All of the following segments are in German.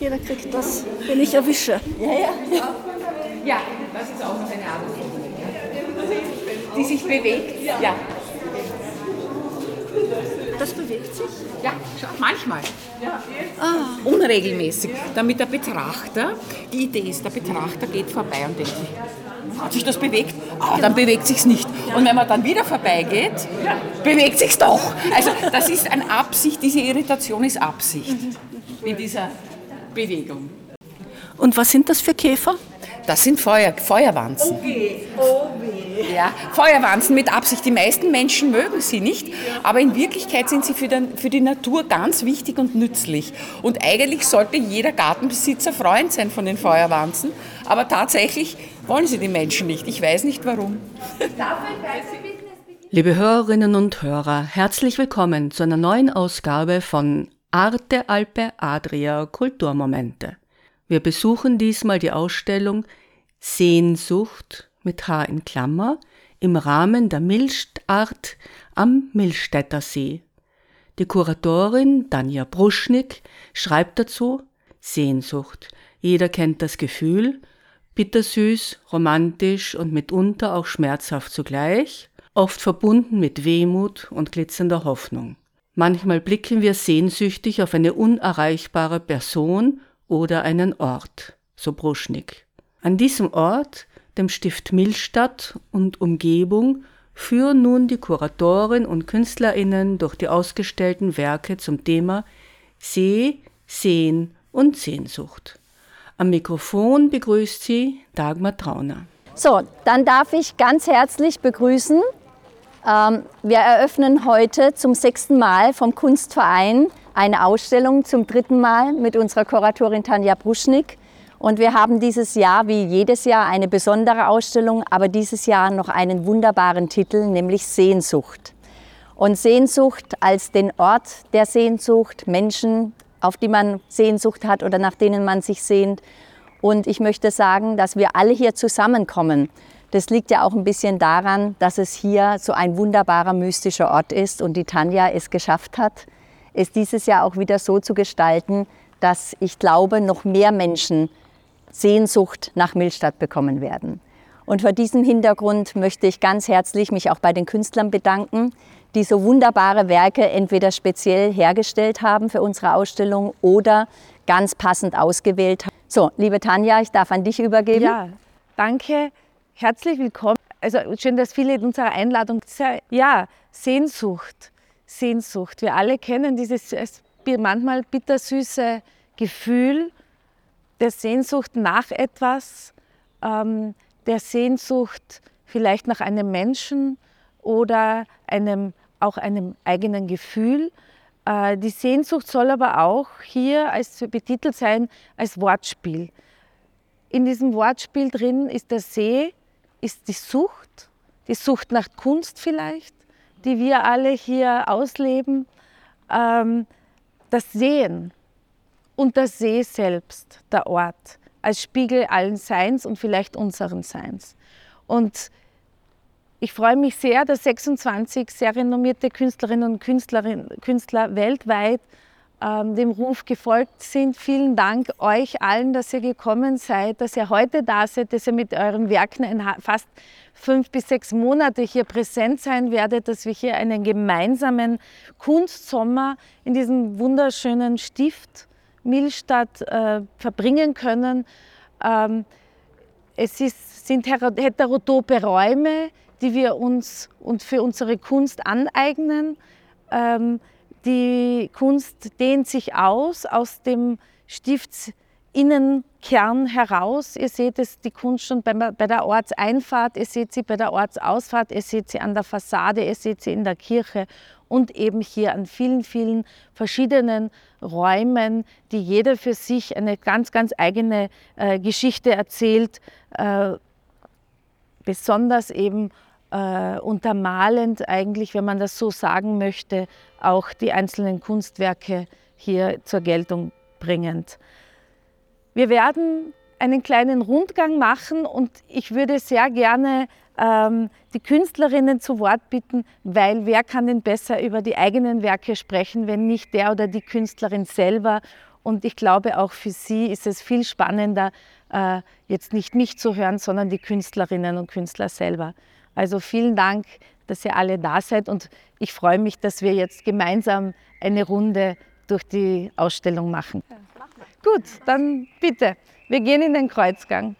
Jeder kriegt das, wenn ich erwische. Ja, das ist auch noch eine Art die sich bewegt. Ja, Das bewegt sich. ja manchmal. Unregelmäßig, damit der Betrachter, die Idee ist, der Betrachter geht vorbei und denkt sich, hat sich das bewegt? Ah, dann bewegt sich's nicht. Und wenn man dann wieder vorbeigeht, bewegt sich's doch. Also das ist eine Absicht, diese Irritation ist Absicht in dieser Bewegung. Und was sind das für Käfer? Das sind Feuer, Feuerwanzen. Ja, Feuerwanzen mit Absicht. Die meisten Menschen mögen sie nicht, aber in Wirklichkeit sind sie für, den, für die Natur ganz wichtig und nützlich. Und eigentlich sollte jeder Gartenbesitzer Freund sein von den Feuerwanzen, aber tatsächlich wollen sie die Menschen nicht. Ich weiß nicht warum. Liebe Hörerinnen und Hörer, herzlich willkommen zu einer neuen Ausgabe von Arte Alpe Adria Kulturmomente. Wir besuchen diesmal die Ausstellung Sehnsucht mit H in Klammer im Rahmen der Milchart am Milchstädter See. Die Kuratorin Danja Bruschnik schreibt dazu Sehnsucht. Jeder kennt das Gefühl, bittersüß, romantisch und mitunter auch schmerzhaft zugleich, oft verbunden mit Wehmut und glitzernder Hoffnung. Manchmal blicken wir sehnsüchtig auf eine unerreichbare Person oder einen Ort, so Bruschnik. An diesem Ort, dem Stift Millstadt und Umgebung, führen nun die Kuratorin und KünstlerInnen durch die ausgestellten Werke zum Thema See, Sehen und Sehnsucht. Am Mikrofon begrüßt sie Dagmar Trauner. So, dann darf ich ganz herzlich begrüßen. Ähm, wir eröffnen heute zum sechsten Mal vom Kunstverein eine Ausstellung zum dritten Mal mit unserer Kuratorin Tanja Bruschnik. Und wir haben dieses Jahr, wie jedes Jahr, eine besondere Ausstellung, aber dieses Jahr noch einen wunderbaren Titel, nämlich Sehnsucht. Und Sehnsucht als den Ort der Sehnsucht, Menschen, auf die man Sehnsucht hat oder nach denen man sich sehnt. Und ich möchte sagen, dass wir alle hier zusammenkommen. Das liegt ja auch ein bisschen daran, dass es hier so ein wunderbarer mystischer Ort ist und die Tanja es geschafft hat, es dieses Jahr auch wieder so zu gestalten, dass ich glaube, noch mehr Menschen Sehnsucht nach Millstadt bekommen werden. Und vor diesem Hintergrund möchte ich ganz herzlich mich auch bei den Künstlern bedanken, die so wunderbare Werke entweder speziell hergestellt haben für unsere Ausstellung oder ganz passend ausgewählt haben. So, liebe Tanja, ich darf an dich übergeben. Ja, danke. Herzlich willkommen. Also schön, dass viele in unserer Einladung ja Sehnsucht, Sehnsucht. Wir alle kennen dieses es- manchmal bittersüße Gefühl der Sehnsucht nach etwas, ähm, der Sehnsucht vielleicht nach einem Menschen oder einem auch einem eigenen Gefühl. Äh, die Sehnsucht soll aber auch hier als betitelt sein als Wortspiel. In diesem Wortspiel drin ist der See, ist die Sucht, die Sucht nach Kunst vielleicht, die wir alle hier ausleben, ähm, das Sehen und der See selbst, der Ort, als Spiegel allen Seins und vielleicht unseren Seins. Und ich freue mich sehr, dass 26 sehr renommierte Künstlerinnen und Künstlerinnen, Künstler weltweit dem Ruf gefolgt sind. Vielen Dank euch allen, dass ihr gekommen seid, dass ihr heute da seid, dass ihr mit euren Werken in fast fünf bis sechs Monate hier präsent sein werdet, dass wir hier einen gemeinsamen Kunstsommer in diesem wunderschönen Stift Millstadt äh, verbringen können. Ähm, es ist, sind heterotope Räume, die wir uns und für unsere Kunst aneignen. Ähm, die Kunst dehnt sich aus aus dem Innenkern heraus. Ihr seht es, die Kunst schon bei, bei der Ortseinfahrt, ihr seht sie bei der Ortsausfahrt, ihr seht sie an der Fassade, ihr seht sie in der Kirche und eben hier an vielen, vielen verschiedenen Räumen, die jeder für sich eine ganz, ganz eigene äh, Geschichte erzählt, äh, besonders eben äh, untermalend eigentlich, wenn man das so sagen möchte, auch die einzelnen Kunstwerke hier zur Geltung bringend. Wir werden einen kleinen Rundgang machen und ich würde sehr gerne ähm, die Künstlerinnen zu Wort bitten, weil wer kann denn besser über die eigenen Werke sprechen, wenn nicht der oder die Künstlerin selber. Und ich glaube, auch für sie ist es viel spannender, äh, jetzt nicht mich zu hören, sondern die Künstlerinnen und Künstler selber. Also vielen Dank, dass ihr alle da seid und ich freue mich, dass wir jetzt gemeinsam eine Runde durch die Ausstellung machen. Gut, dann bitte. Wir gehen in den Kreuzgang.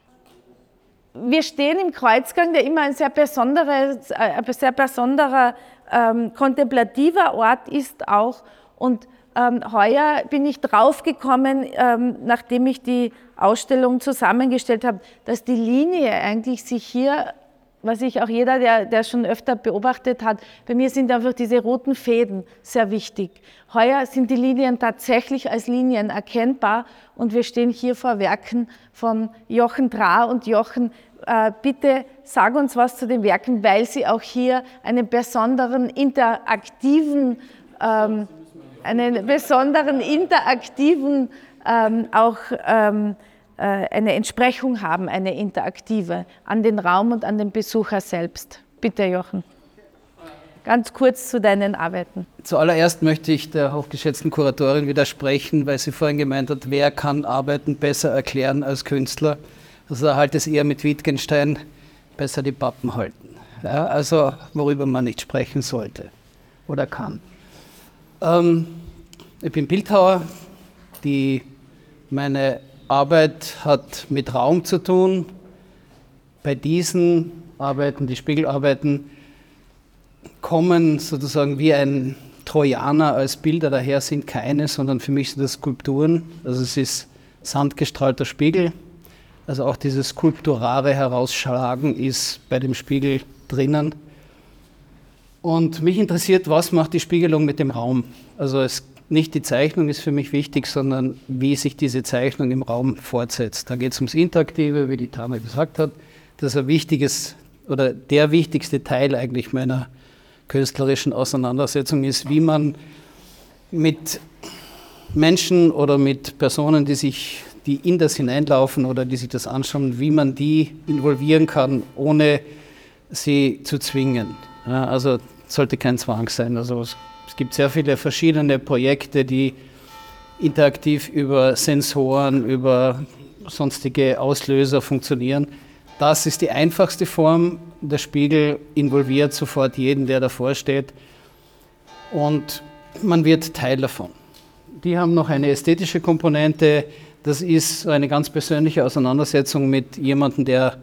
Wir stehen im Kreuzgang, der immer ein sehr besonderer, äh, ein sehr besonderer ähm, kontemplativer Ort ist auch. Und ähm, heuer bin ich draufgekommen, ähm, nachdem ich die Ausstellung zusammengestellt habe, dass die Linie eigentlich sich hier was ich auch jeder, der, der schon öfter beobachtet hat, bei mir sind einfach diese roten Fäden sehr wichtig. Heuer sind die Linien tatsächlich als Linien erkennbar und wir stehen hier vor Werken von Jochen Dra und Jochen, äh, bitte sag uns was zu den Werken, weil sie auch hier einen besonderen interaktiven, ähm, einen besonderen interaktiven ähm, auch ähm, äh, eine Entsprechung haben, eine interaktive, an den Raum und an den Besucher selbst. Bitte, Jochen. Ganz kurz zu deinen Arbeiten. Zuallererst möchte ich der hochgeschätzten Kuratorin widersprechen, weil sie vorhin gemeint hat, wer kann Arbeiten besser erklären als Künstler. Also da halt es eher mit Wittgenstein besser die Pappen halten. Ja, also worüber man nicht sprechen sollte oder kann. Ähm, ich bin Bildhauer, die meine Arbeit hat mit Raum zu tun. Bei diesen Arbeiten, die Spiegelarbeiten, kommen sozusagen wie ein Trojaner als Bilder daher, sind keine, sondern für mich sind das Skulpturen. Also es ist sandgestrahlter Spiegel. Also auch dieses skulpturare Herausschlagen ist bei dem Spiegel drinnen. Und mich interessiert, was macht die Spiegelung mit dem Raum? Also es nicht die Zeichnung ist für mich wichtig, sondern wie sich diese Zeichnung im Raum fortsetzt. Da geht es ums Interaktive, wie die Tama gesagt hat. Das ist ein wichtiges oder der wichtigste Teil eigentlich meiner künstlerischen Auseinandersetzung ist, wie man mit Menschen oder mit Personen, die sich, die in das hineinlaufen oder die sich das anschauen, wie man die involvieren kann, ohne sie zu zwingen. Ja, also sollte kein Zwang sein. Also es gibt sehr viele verschiedene Projekte, die interaktiv über Sensoren, über sonstige Auslöser funktionieren. Das ist die einfachste Form. Der Spiegel involviert sofort jeden, der davor steht. Und man wird Teil davon. Die haben noch eine ästhetische Komponente. Das ist eine ganz persönliche Auseinandersetzung mit jemandem, der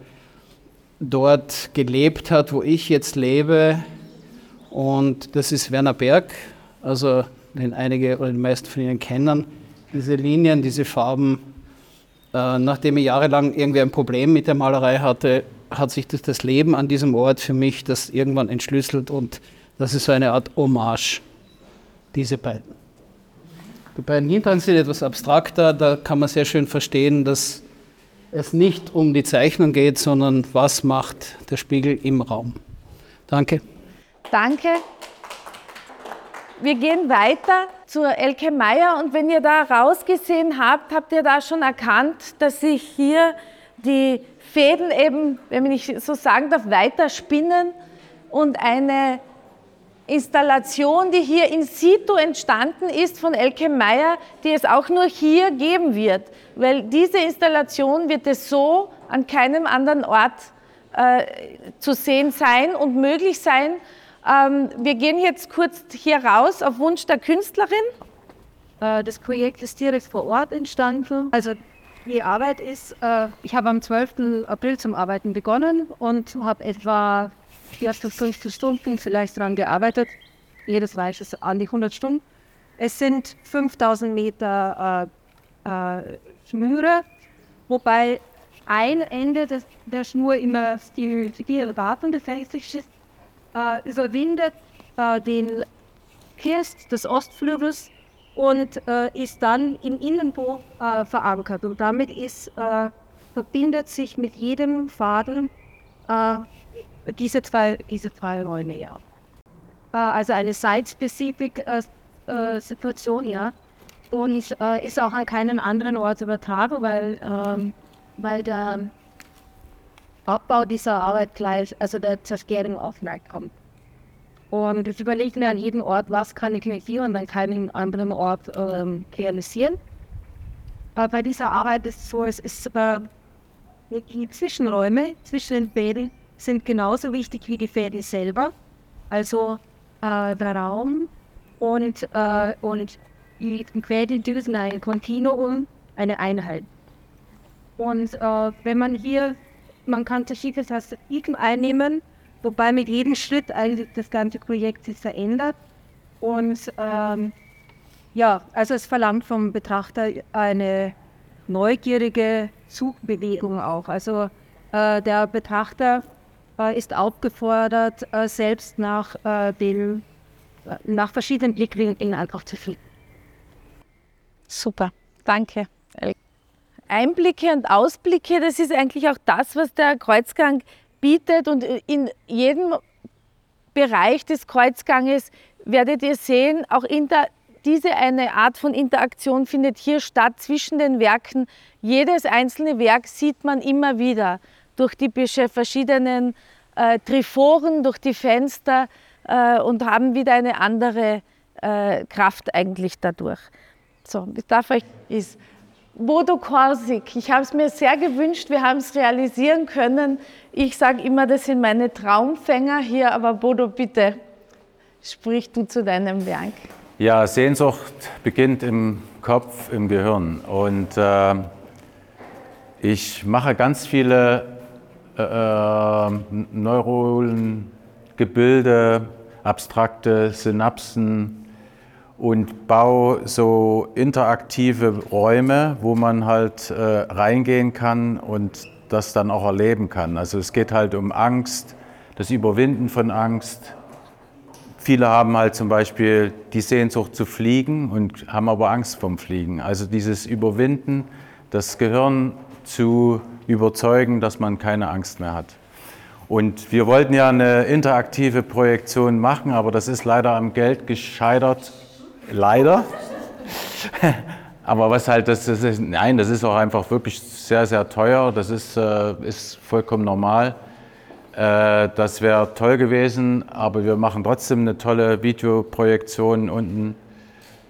dort gelebt hat, wo ich jetzt lebe, und das ist Werner Berg, also den einige oder die meisten von Ihnen kennen. Diese Linien, diese Farben. Äh, nachdem ich jahrelang irgendwie ein Problem mit der Malerei hatte, hat sich das, das Leben an diesem Ort für mich das irgendwann entschlüsselt und das ist so eine Art Hommage, diese beiden. Die beiden hinteren sind etwas abstrakter, da kann man sehr schön verstehen, dass es nicht um die Zeichnung geht, sondern was macht der Spiegel im Raum. Danke. Danke. Wir gehen weiter zur Elke Meier und wenn ihr da rausgesehen habt, habt ihr da schon erkannt, dass sich hier die Fäden eben, wenn ich so sagen darf, weiter spinnen und eine Installation, die hier in situ entstanden ist von Elke Meier, die es auch nur hier geben wird, weil diese Installation wird es so an keinem anderen Ort äh, zu sehen sein und möglich sein, ähm, wir gehen jetzt kurz hier raus auf Wunsch der Künstlerin. Äh, das Projekt ist direkt vor Ort entstanden. Also die Arbeit ist, äh, ich habe am 12. April zum Arbeiten begonnen und habe etwa 40, 50 Stunden vielleicht daran gearbeitet. Jedes Mal ist an die 100 Stunden. Es sind 5000 Meter äh, äh, Schnüre, wobei ein Ende des, der Schnur immer die, die Wartung befestigt ist, äh, überwindet äh, den Kirst des Ostflügels und äh, ist dann im Innenbo äh, verankert. Und damit ist, äh, verbindet sich mit jedem Faden äh, diese, zwei, diese zwei Räume. Ja. also eine Site-Specific-Situation, ja. Und ist auch an keinen anderen Ort übertragen, weil, ähm, weil der Abbau dieser Arbeit gleich, also der Zerstörung auch kommt. Und jetzt überlegt mir an jedem Ort, was kann ich hier und an keinem anderen Ort ähm, realisieren. Aber bei dieser Arbeit ist es so, es ist äh, die Zwischenräume zwischen den Fäden sind genauso wichtig wie die Fäden selber. Also äh, der Raum und, äh, und die Fäden sind ein Kontinuum, eine Einheit. Und äh, wenn man hier, man kann verschiedene Perspektiven einnehmen, wobei mit jedem Schritt eigentlich das ganze Projekt sich verändert. Und ähm, ja, also es verlangt vom Betrachter eine neugierige Suchbewegung auch. Also äh, der Betrachter äh, ist aufgefordert, äh, selbst nach, äh, den, nach verschiedenen Blickwinkeln einfach zu finden. Super, danke. Einblicke und Ausblicke, das ist eigentlich auch das, was der Kreuzgang bietet und in jedem Bereich des Kreuzganges werdet ihr sehen, auch inter, diese eine Art von Interaktion findet hier statt zwischen den Werken. Jedes einzelne Werk sieht man immer wieder durch die verschiedenen äh, Triforen, durch die Fenster äh, und haben wieder eine andere äh, Kraft eigentlich dadurch. So, ich darf euch ist Bodo Korsik. Ich habe es mir sehr gewünscht, wir haben es realisieren können. Ich sage immer, das sind meine Traumfänger hier, aber Bodo, bitte, sprich du zu deinem Werk. Ja, Sehnsucht beginnt im Kopf, im Gehirn. Und äh, ich mache ganz viele äh, äh neuronalen Gebilde, abstrakte Synapsen, und baue so interaktive Räume, wo man halt äh, reingehen kann und das dann auch erleben kann. Also es geht halt um Angst, das Überwinden von Angst. Viele haben halt zum Beispiel die Sehnsucht zu fliegen und haben aber Angst vom Fliegen. Also dieses Überwinden, das Gehirn zu überzeugen, dass man keine Angst mehr hat. Und wir wollten ja eine interaktive Projektion machen, aber das ist leider am Geld gescheitert, leider. Aber was halt, das, das ist, nein, das ist auch einfach wirklich sehr, sehr teuer. Das ist, äh, ist vollkommen normal. Äh, das wäre toll gewesen, aber wir machen trotzdem eine tolle Videoprojektion unten.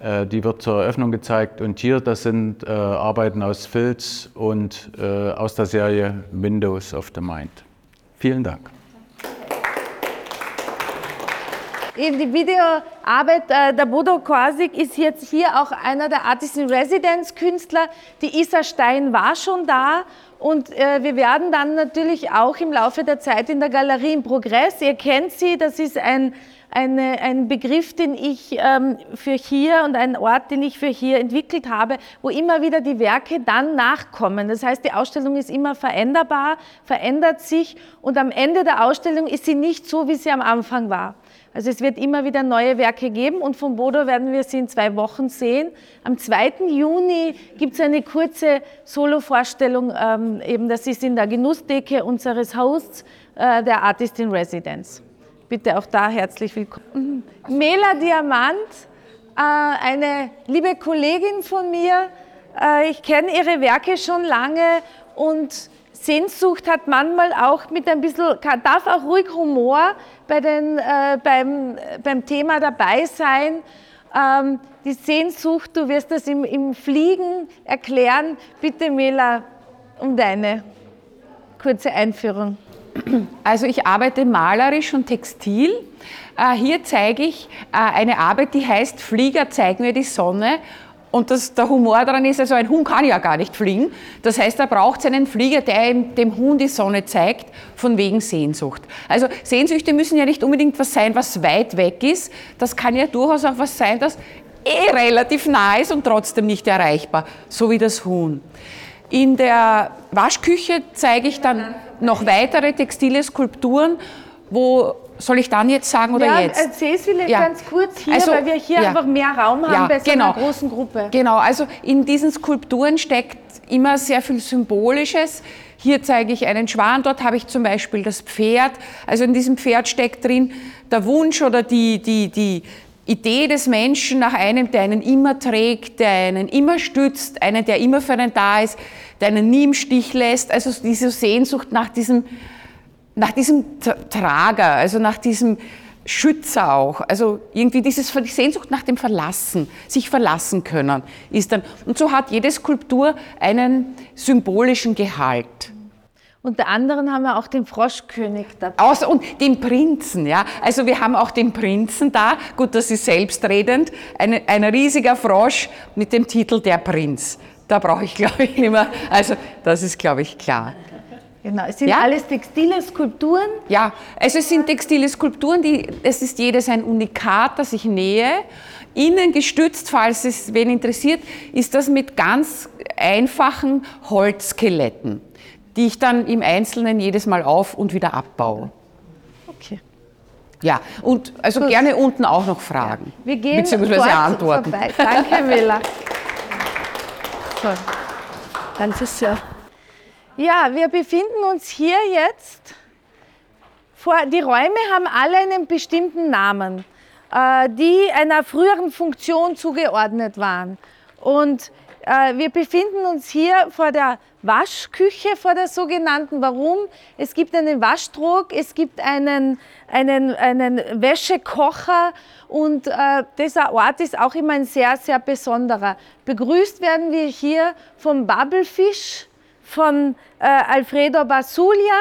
Äh, die wird zur Eröffnung gezeigt. Und hier, das sind äh, Arbeiten aus Filz und äh, aus der Serie Windows of the Mind. Vielen Dank. Eben die Videoarbeit äh, der Bodo Korsik ist jetzt hier auch einer der Artist in Residence Künstler. Die Isa Stein war schon da und äh, wir werden dann natürlich auch im Laufe der Zeit in der Galerie im Progress, ihr kennt sie, das ist ein, eine, ein Begriff, den ich ähm, für hier und ein Ort, den ich für hier entwickelt habe, wo immer wieder die Werke dann nachkommen. Das heißt, die Ausstellung ist immer veränderbar, verändert sich und am Ende der Ausstellung ist sie nicht so, wie sie am Anfang war. Also es wird immer wieder neue Werke geben und von Bodo werden wir sie in zwei Wochen sehen. Am 2. Juni gibt es eine kurze Solo-Vorstellung, ähm, eben das ist in der Genussdecke unseres Hosts, äh, der Artist in Residence. Bitte auch da herzlich willkommen. Mela Diamant, äh, eine liebe Kollegin von mir. Äh, ich kenne ihre Werke schon lange und Sehnsucht hat manchmal auch mit ein bisschen, darf auch ruhig Humor bei den, äh, beim, beim Thema dabei sein. Ähm, die Sehnsucht, du wirst das im, im Fliegen erklären. Bitte, Mela, um deine kurze Einführung. Also ich arbeite malerisch und textil. Äh, hier zeige ich äh, eine Arbeit, die heißt Flieger, zeig mir die Sonne. Und das, der Humor daran ist, also ein Huhn kann ja gar nicht fliegen. Das heißt, er braucht seinen Flieger, der dem Huhn die Sonne zeigt, von wegen Sehnsucht. Also Sehnsüchte müssen ja nicht unbedingt was sein, was weit weg ist. Das kann ja durchaus auch was sein, das eh relativ nah ist und trotzdem nicht erreichbar, so wie das Huhn. In der Waschküche zeige ich dann noch weitere textile Skulpturen, wo soll ich dann jetzt sagen oder ja, jetzt? Erzähl es vielleicht Ja. ganz kurz hier, Also, weil wir hier ja. einfach mehr Raum haben Ja, bei so genau. einer großen Gruppe. Genau, also in diesen Skulpturen steckt immer sehr viel Symbolisches. Hier zeige ich einen Schwan, dort habe ich zum Beispiel das Pferd. Also in diesem Pferd steckt drin der Wunsch oder die, die, die Idee des Menschen nach einem, der einen immer trägt, der einen immer stützt, einen, der immer für einen da ist, der einen nie im Stich lässt. Also diese Sehnsucht nach diesem, nach diesem Tra- Trager, also nach diesem Schützer auch. Also irgendwie dieses, die Sehnsucht nach dem Verlassen, sich verlassen können, ist dann. Und so hat jede Skulptur einen symbolischen Gehalt. Unter anderem haben wir auch den Froschkönig dabei. Außer, und den Prinzen, ja. Also wir haben auch den Prinzen da. Gut, das ist selbstredend. Ein, ein riesiger Frosch mit dem Titel Der Prinz. Da brauche ich, glaube ich, nicht mehr. Also das ist, glaube ich, klar. Genau, es sind Ja? alles textile Skulpturen. Ja, also es sind textile Skulpturen, die, es ist jedes ein Unikat, das ich nähe. Innen gestützt, falls es wen interessiert, ist das mit ganz einfachen Holzskeletten, die ich dann im Einzelnen jedes Mal auf und wieder abbaue. Okay. Ja, und also gerne unten auch noch Fragen. Wir gehen beziehungsweise antworten. vorbei. Danke, Mela. So. Danke sehr. Ja, wir befinden uns hier jetzt vor, die Räume haben alle einen bestimmten Namen, äh, die einer früheren Funktion zugeordnet waren. Und äh, wir befinden uns hier vor der Waschküche, vor der sogenannten. Warum? Es gibt einen Waschtrog, es gibt einen, einen, einen Wäschekocher und äh, dieser Ort ist auch immer ein sehr, sehr besonderer. Begrüßt werden wir hier vom Bubblefish, von äh, Alfredo Basulia.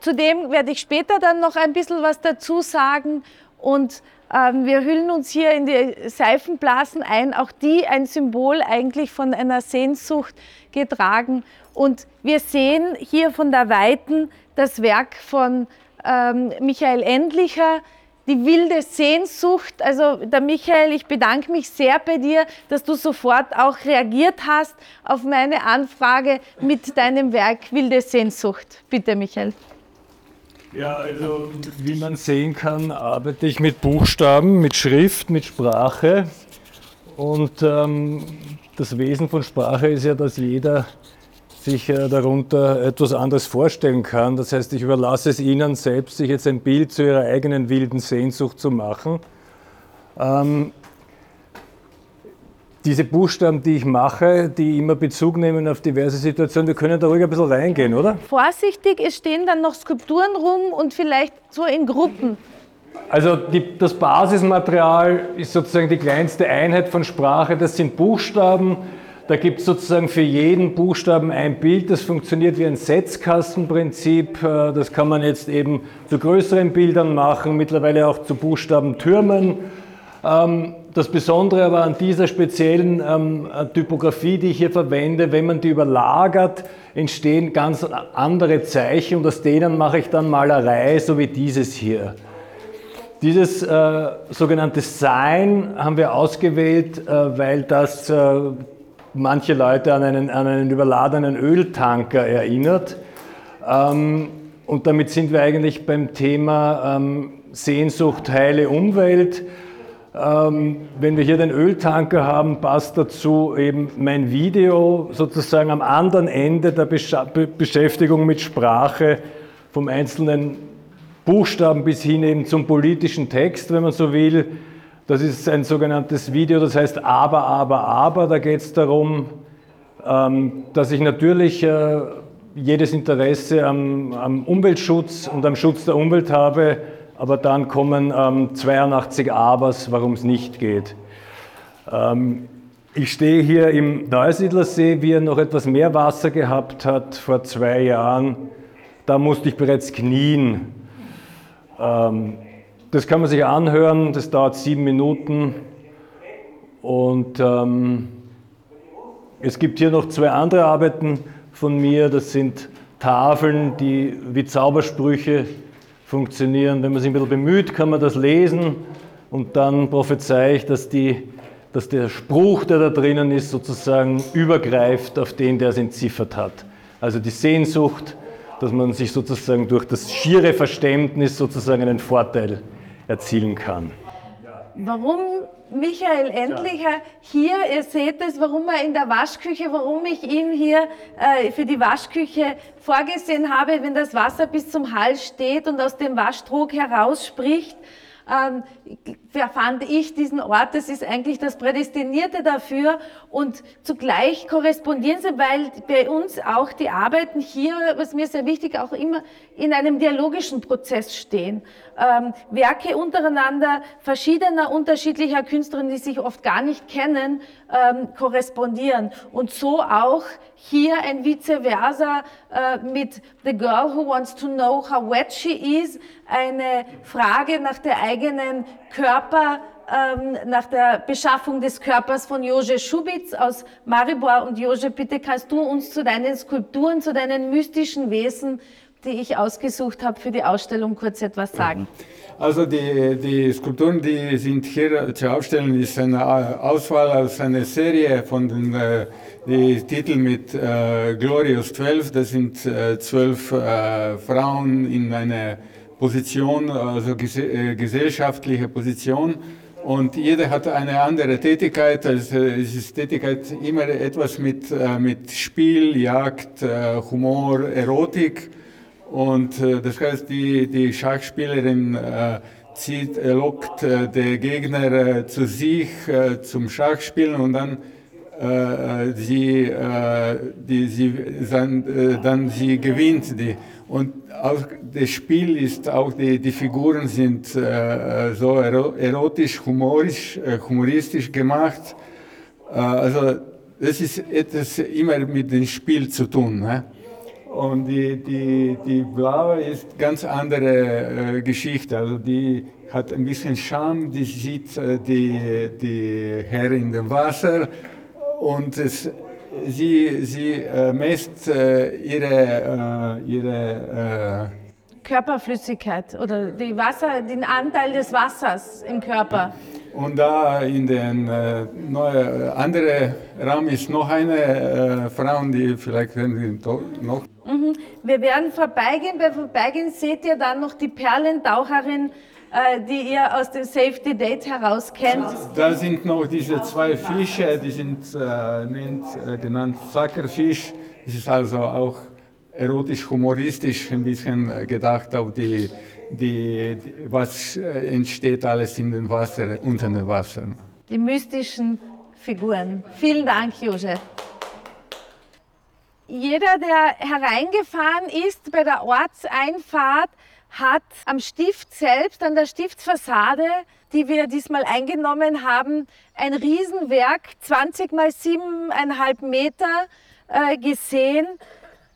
Zudem werde ich später dann noch ein bisschen was dazu sagen. Und ähm, wir hüllen uns hier in die Seifenblasen ein, auch die ein Symbol eigentlich von einer Sehnsucht getragen. Und wir sehen hier von der Weiten das Werk von ähm, Michael Endlicher, die wilde Sehnsucht. Also der Michael, ich bedanke mich sehr bei dir, dass du sofort auch reagiert hast auf meine Anfrage mit deinem Werk Wilde Sehnsucht. Bitte, Michael. Ja, also wie man sehen kann, arbeite ich mit Buchstaben, mit Schrift, mit Sprache. Und ähm, das Wesen von Sprache ist ja, dass jeder sich äh, darunter etwas anderes vorstellen kann. Das heißt, ich überlasse es Ihnen selbst, sich jetzt ein Bild zu Ihrer eigenen wilden Sehnsucht zu machen. Ähm, diese Buchstaben, die ich mache, die immer Bezug nehmen auf diverse Situationen, wir können da ruhig ein bisschen reingehen, oder? Vorsichtig, es stehen dann noch Skulpturen rum und vielleicht so in Gruppen. Also die, das Basismaterial ist sozusagen die kleinste Einheit von Sprache, das sind Buchstaben. Da gibt es sozusagen für jeden Buchstaben ein Bild, das funktioniert wie ein Setzkastenprinzip. Äh, Das kann man jetzt eben zu größeren Bildern machen, mittlerweile auch zu Buchstabentürmen. Ähm, Das Besondere aber an dieser speziellen ähm, Typografie, die ich hier verwende, wenn man die überlagert, entstehen ganz andere Zeichen und aus denen mache ich dann Malerei, so wie dieses hier. Dieses äh, sogenannte Sein haben wir ausgewählt, äh, weil das äh, manche Leute an einen, an einen überladenen Öltanker erinnert. Ähm, und damit sind wir eigentlich beim Thema ähm, Sehnsucht, heile Umwelt. Ähm, wenn wir hier den Öltanker haben, passt dazu eben mein Video sozusagen am anderen Ende der Bescha Be Beschäftigung mit Sprache vom einzelnen Buchstaben bis hin eben zum politischen Text, wenn man so will. Das ist ein sogenanntes Video, das heißt Aber, Aber, Aber. Da geht es darum, ähm, dass ich natürlich äh, jedes Interesse am, am Umweltschutz und am Schutz der Umwelt habe, aber dann kommen ähm, 82 Abers, warum es nicht geht. Ähm, ich stehe hier im Neusiedlersee, wie er noch etwas mehr Wasser gehabt hat vor zwei Jahren. Da musste ich bereits knien. Ähm, das kann man sich anhören, das dauert sieben Minuten. Und ähm, es gibt hier noch zwei andere Arbeiten von mir, das sind Tafeln, die wie Zaubersprüche funktionieren. Wenn man sich ein bisschen bemüht, kann man das lesen und dann prophezei ich, dass die dass der Spruch, der da drinnen ist, sozusagen übergreift auf den, der es entziffert hat. Also die Sehnsucht, dass man sich sozusagen durch das schiere Verständnis sozusagen einen Vorteil erzielen kann. Warum Michael Endlicher hier, ihr seht es, warum er in der Waschküche, warum ich ihn hier äh, für die Waschküche vorgesehen habe, wenn das Wasser bis zum Hals steht und aus dem Waschtrog herausspricht ähm, fand ich diesen Ort, das ist eigentlich das Prädestinierte dafür und zugleich korrespondieren sie, weil bei uns auch die Arbeiten hier, was mir sehr wichtig, auch immer in einem dialogischen Prozess stehen. Ähm, Werke untereinander verschiedener, unterschiedlicher Künstlerinnen, die sich oft gar nicht kennen, ähm, korrespondieren. Und so auch hier ein Vice versa äh, mit The Girl Who Wants to Know How Wet She Is, eine Frage nach der eigenen Körper, ähm, nach der Beschaffung des Körpers von Jože Schubitz aus Maribor. Und Jože, bitte kannst du uns zu deinen Skulpturen, zu deinen mystischen Wesen, die ich ausgesucht habe für die Ausstellung, kurz etwas sagen? Also die, die Skulpturen, die sind hier zu aufstellen, ist eine Auswahl aus einer Serie von den äh, die Titel mit äh, Glorious 12. Das sind äh, zwölf äh, Frauen in einer Position, also äh, gesellschaftliche Position. Und jeder hat eine andere Tätigkeit. Also es ist Tätigkeit immer etwas mit, äh, mit Spiel, Jagd, äh, Humor, Erotik. Und das heißt, die, die Schachspielerin zieht, lockt den Gegner zu sich zum Schachspielen und dann äh, sie, äh, die, sie dann, äh, dann sie gewinnt. Die. Und auch das Spiel ist auch, die, die Figuren sind äh, so erotisch, humorisch, äh, humoristisch gemacht. Also das ist etwas immer mit dem Spiel zu tun. Ne? Und die, die, die blaue ist ganz andere äh, Geschichte. Also die hat ein bisschen Scham, die sieht äh, die, die Herr in dem Wasser und es, sie, sie äh, misst äh, ihre, äh, ihre äh, Körperflüssigkeit oder die Wasser, den Anteil des Wassers im Körper. Und da in den äh, neue, andere Raum ist noch eine äh, Frau, die vielleicht noch. Mhm. Wir werden vorbeigehen. Bei Vorbeigehen seht ihr dann noch die Perlentaucherin die ihr aus dem Safety Date heraus kennt? Da sind noch diese zwei Fische, die sind äh, nennt, äh, genannt Sackerfisch. Das ist also auch erotisch-humoristisch ein bisschen äh, gedacht auf die, die, die, was äh, entsteht alles in dem Wasser, unter dem Wasser. Die mystischen Figuren. Vielen Dank, Josef. Jeder, der hereingefahren ist bei der Ortseinfahrt, hat am Stift selbst, an der Stiftsfassade, die wir diesmal eingenommen haben, ein Riesenwerk, 20 mal 7,5 Meter äh, gesehen.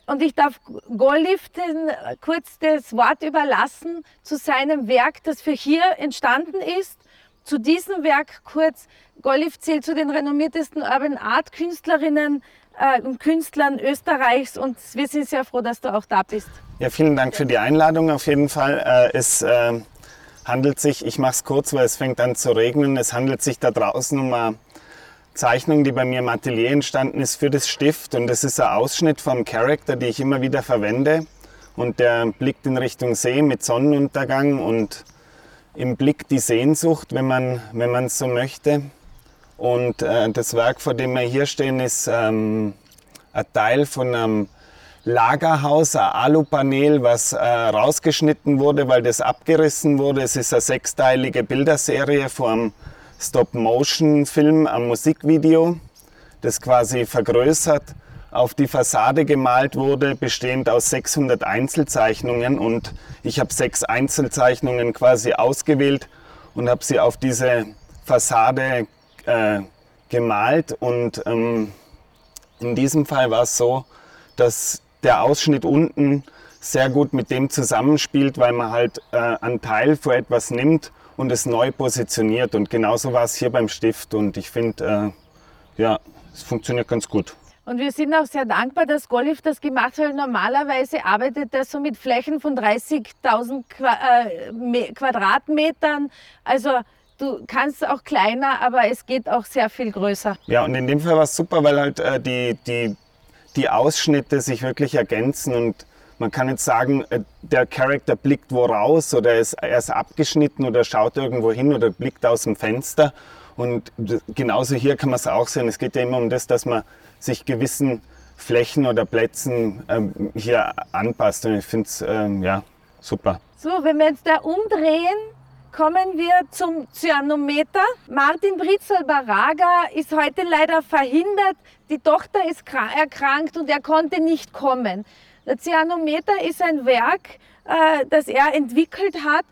Und ich darf Goliften kurz das Wort überlassen zu seinem Werk, das für hier entstanden ist. Zu diesem Werk kurz. Golif zählt zu den renommiertesten Urban Art Künstlerinnen äh, und Künstlern Österreichs und wir sind sehr froh, dass du auch da bist. Ja, vielen Dank für die Einladung auf jeden Fall. Äh, es äh, handelt sich, ich mache es kurz, weil es fängt an zu regnen, es handelt sich da draußen um eine Zeichnung, die bei mir im Atelier entstanden ist für das Stift und das ist ein Ausschnitt vom Charakter, den ich immer wieder verwende und der blickt in Richtung See mit Sonnenuntergang und im Blick die Sehnsucht, wenn man wenn man es so möchte. Und äh, das Werk, vor dem wir hier stehen, ist ähm, ein Teil von einem Lagerhaus, ein Alupanel, was äh, rausgeschnitten wurde, weil das abgerissen wurde. Es ist eine sechsteilige Bilderserie vom Stop-Motion-Film, ein Musikvideo, das quasi vergrößert auf die Fassade gemalt wurde, bestehend aus 600 Einzelzeichnungen. Und ich habe sechs Einzelzeichnungen quasi ausgewählt und habe sie auf diese Fassade äh, gemalt. Und ähm, in diesem Fall war es so, dass der Ausschnitt unten sehr gut mit dem zusammenspielt, weil man halt äh, einen Teil für etwas nimmt und es neu positioniert. Und genauso war es hier beim Stift. Und ich finde, äh, ja, es funktioniert ganz gut. Und wir sind auch sehr dankbar, dass Golif das gemacht hat. Normalerweise arbeitet er so mit Flächen von 30.000 äh, Quadratmetern. Also du kannst auch kleiner, aber es geht auch sehr viel größer. Ja, und in dem Fall war es super, weil halt äh, die, die, die Ausschnitte sich wirklich ergänzen und man kann jetzt sagen, äh, der Charakter blickt wo raus oder ist, er ist abgeschnitten oder schaut irgendwo hin oder blickt aus dem Fenster. Und genauso hier kann man es auch sehen. Es geht ja immer um das, dass man sich gewissen Flächen oder Plätzen ähm, hier anpasst. Und ich finde es ähm, ja, super. So, wenn wir jetzt da umdrehen, kommen wir zum Cyanometer. Martin Britzel-Baraga ist heute leider verhindert. Die Tochter ist erkrankt und er konnte nicht kommen. Der Cyanometer ist ein Werk, äh, das er entwickelt hat,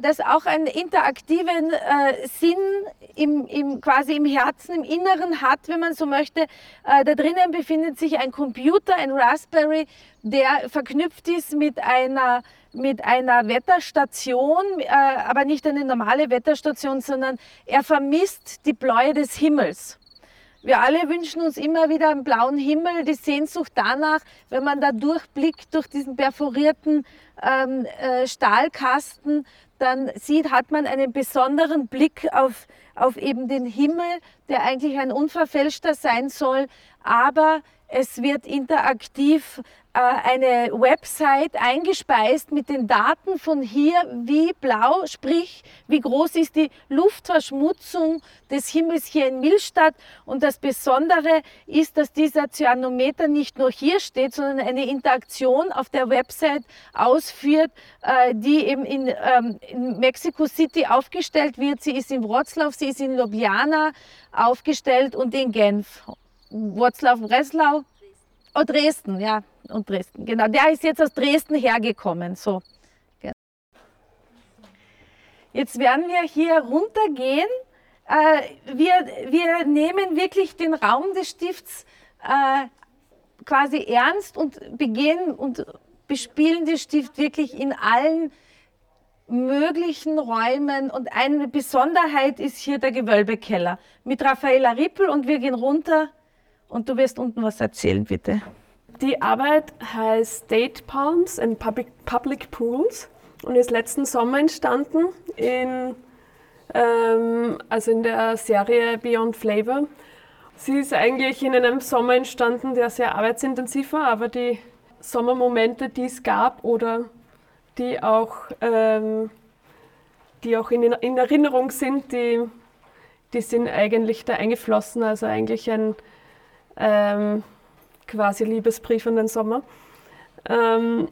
das auch einen interaktiven äh, Sinn im, im, quasi im Herzen, im Inneren hat, wenn man so möchte. Äh, da drinnen befindet sich ein Computer, ein Raspberry, der verknüpft ist mit einer, mit einer Wetterstation, äh, aber nicht eine normale Wetterstation, sondern er vermisst die Bläue des Himmels. Wir alle wünschen uns immer wieder einen blauen Himmel, die Sehnsucht danach, wenn man da durchblickt durch diesen perforierten ähm, äh, Stahlkasten, dann sieht, hat man einen besonderen Blick auf, auf eben den Himmel, der eigentlich ein unverfälschter sein soll, aber es wird interaktiv äh, eine Website eingespeist mit den Daten von hier, wie blau, sprich, wie groß ist die Luftverschmutzung des Himmels hier in Millstadt. Und das Besondere ist, dass dieser Cyanometer nicht nur hier steht, sondern eine Interaktion auf der Website ausführt, äh, die eben in, ähm, in Mexico City aufgestellt wird. Sie ist in Wroclaw, sie ist in Ljubljana aufgestellt und in Genf. Wroclaw, Breslau, oh Dresden, ja, und Dresden, genau. Der ist jetzt aus Dresden hergekommen, so. Jetzt werden wir hier runtergehen. Äh, wir, wir nehmen wirklich den Raum des Stifts äh, quasi ernst und begehen und bespielen den Stift wirklich in allen möglichen Räumen. Und eine Besonderheit ist hier der Gewölbekeller mit Raffaella Rippel und wir gehen runter und du wirst unten was erzählen, bitte. Die Arbeit heißt Date Palms and Public, Public Pools und ist letzten Sommer entstanden, in, ähm, also in der Serie Beyond Flavor. Sie ist eigentlich in einem Sommer entstanden, der sehr arbeitsintensiv war, aber die Sommermomente, die es gab oder die auch, ähm, die auch in, in Erinnerung sind, die, die sind eigentlich da eingeflossen. Also eigentlich ein ähm, quasi Liebesbrief an den Sommer. Ähm,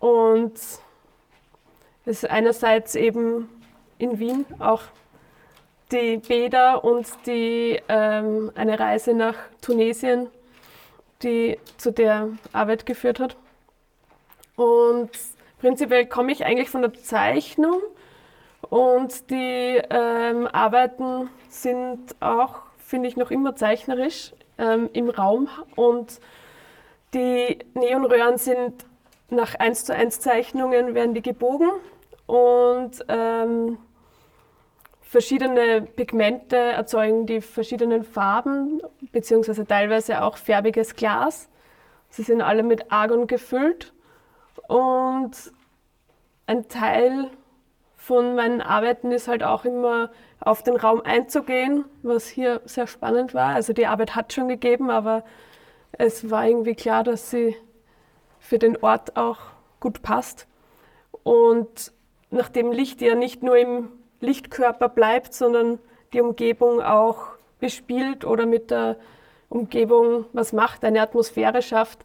und es ist einerseits eben in Wien auch die Bäder und die, ähm, eine Reise nach Tunesien, die zu der Arbeit geführt hat. Und prinzipiell komme ich eigentlich von der Zeichnung und die ähm, Arbeiten sind auch, finde ich, noch immer zeichnerisch ähm, im Raum und die Neonröhren sind nach 1 zu 1 Zeichnungen werden die gebogen und ähm, verschiedene Pigmente erzeugen die verschiedenen Farben, beziehungsweise teilweise auch färbiges Glas. Sie sind alle mit Argon gefüllt und ein Teil von meinen Arbeiten ist halt auch immer auf den Raum einzugehen, was hier sehr spannend war. Also die Arbeit hat schon gegeben, aber es war irgendwie klar, dass sie für den Ort auch gut passt. Und nachdem Licht ja nicht nur im Lichtkörper bleibt, sondern die Umgebung auch bespielt oder mit der Umgebung was macht, eine Atmosphäre schafft,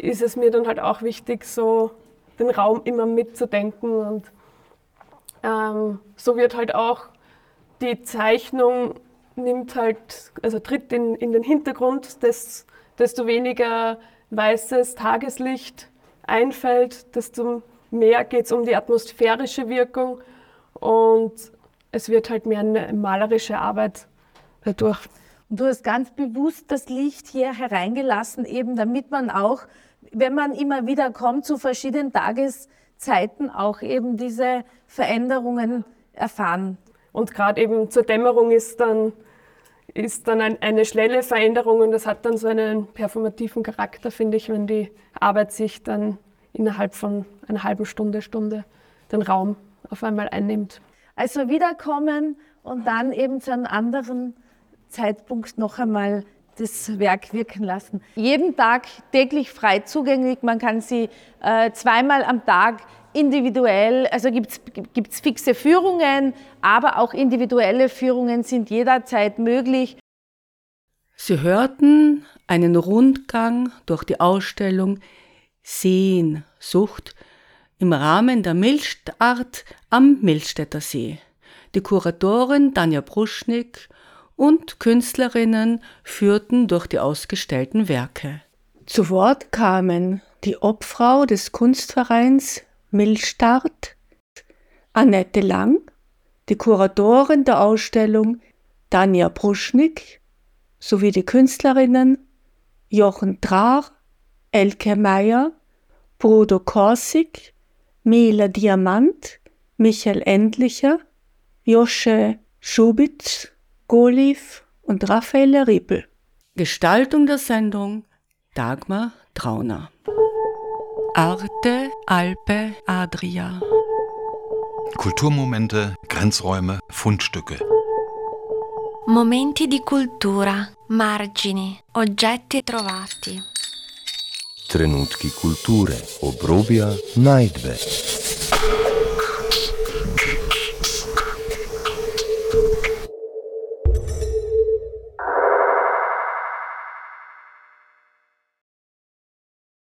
ist es mir dann halt auch wichtig, so den Raum immer mitzudenken und ähm, so wird halt auch die Zeichnung nimmt halt, also tritt in, in den Hintergrund, des, desto weniger weißes Tageslicht einfällt, desto mehr geht es um die atmosphärische Wirkung und es wird halt mehr eine malerische Arbeit dadurch. Und du hast ganz bewusst das Licht hier hereingelassen, eben damit man auch, wenn man immer wieder kommt zu verschiedenen Tageszeiten, auch eben diese Veränderungen erfahren. Und gerade eben zur Dämmerung ist dann, ist dann ein, eine schnelle Veränderung und das hat dann so einen performativen Charakter, finde ich, wenn die Arbeit sich dann innerhalb von einer halben Stunde, Stunde den Raum auf einmal einnimmt. Also wiederkommen und dann eben zu einem anderen Zeitpunkt noch einmal das Werk wirken lassen. Jeden Tag täglich frei zugänglich. Man kann sie äh, zweimal am Tag individuell, also gibt es fixe Führungen, aber auch individuelle Führungen sind jederzeit möglich. Sie hörten einen Rundgang durch die Ausstellung Seensucht im Rahmen der Milchart am Milchstädter See. Die Kuratorin Danja Bruschnik und Künstlerinnen führten durch die ausgestellten Werke. Zu Wort kamen die Obfrau des Kunstvereins Milchstart, Annette Lang, die Kuratorin der Ausstellung Danja Bruschnik sowie die Künstlerinnen Jochen Traar, Elke Meyer, Brudo Korsig, Mela Diamant, Michael Endlicher, Josche Schubitz, Goliv und Raffaele Riepel. Gestaltung der Sendung Dagmar Trauner. Arte, Alpe, Adria. Kulturmomente, Grenzräume, Fundstücke. Momenti di cultura, margini, oggetti trovati. Trenutki kulture, obrobja, najdbe.